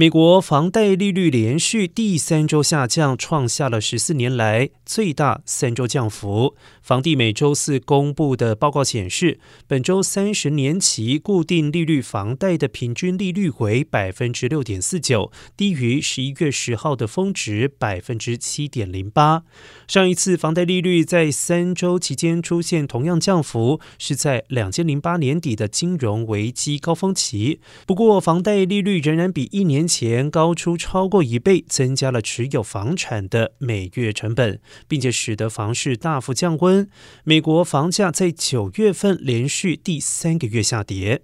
美国房贷利率连续第三周下降，创下了十四年来最大三周降幅。房地美周四公布的报告显示，本周三十年期固定利率房贷的平均利率为百分之六点四九，低于十一月十号的峰值百分之七点零八。上一次房贷利率在三周期间出现同样降幅，是在两千零八年底的金融危机高峰期。不过，房贷利率仍然比一年。前高出超过一倍，增加了持有房产的每月成本，并且使得房市大幅降温。美国房价在九月份连续第三个月下跌。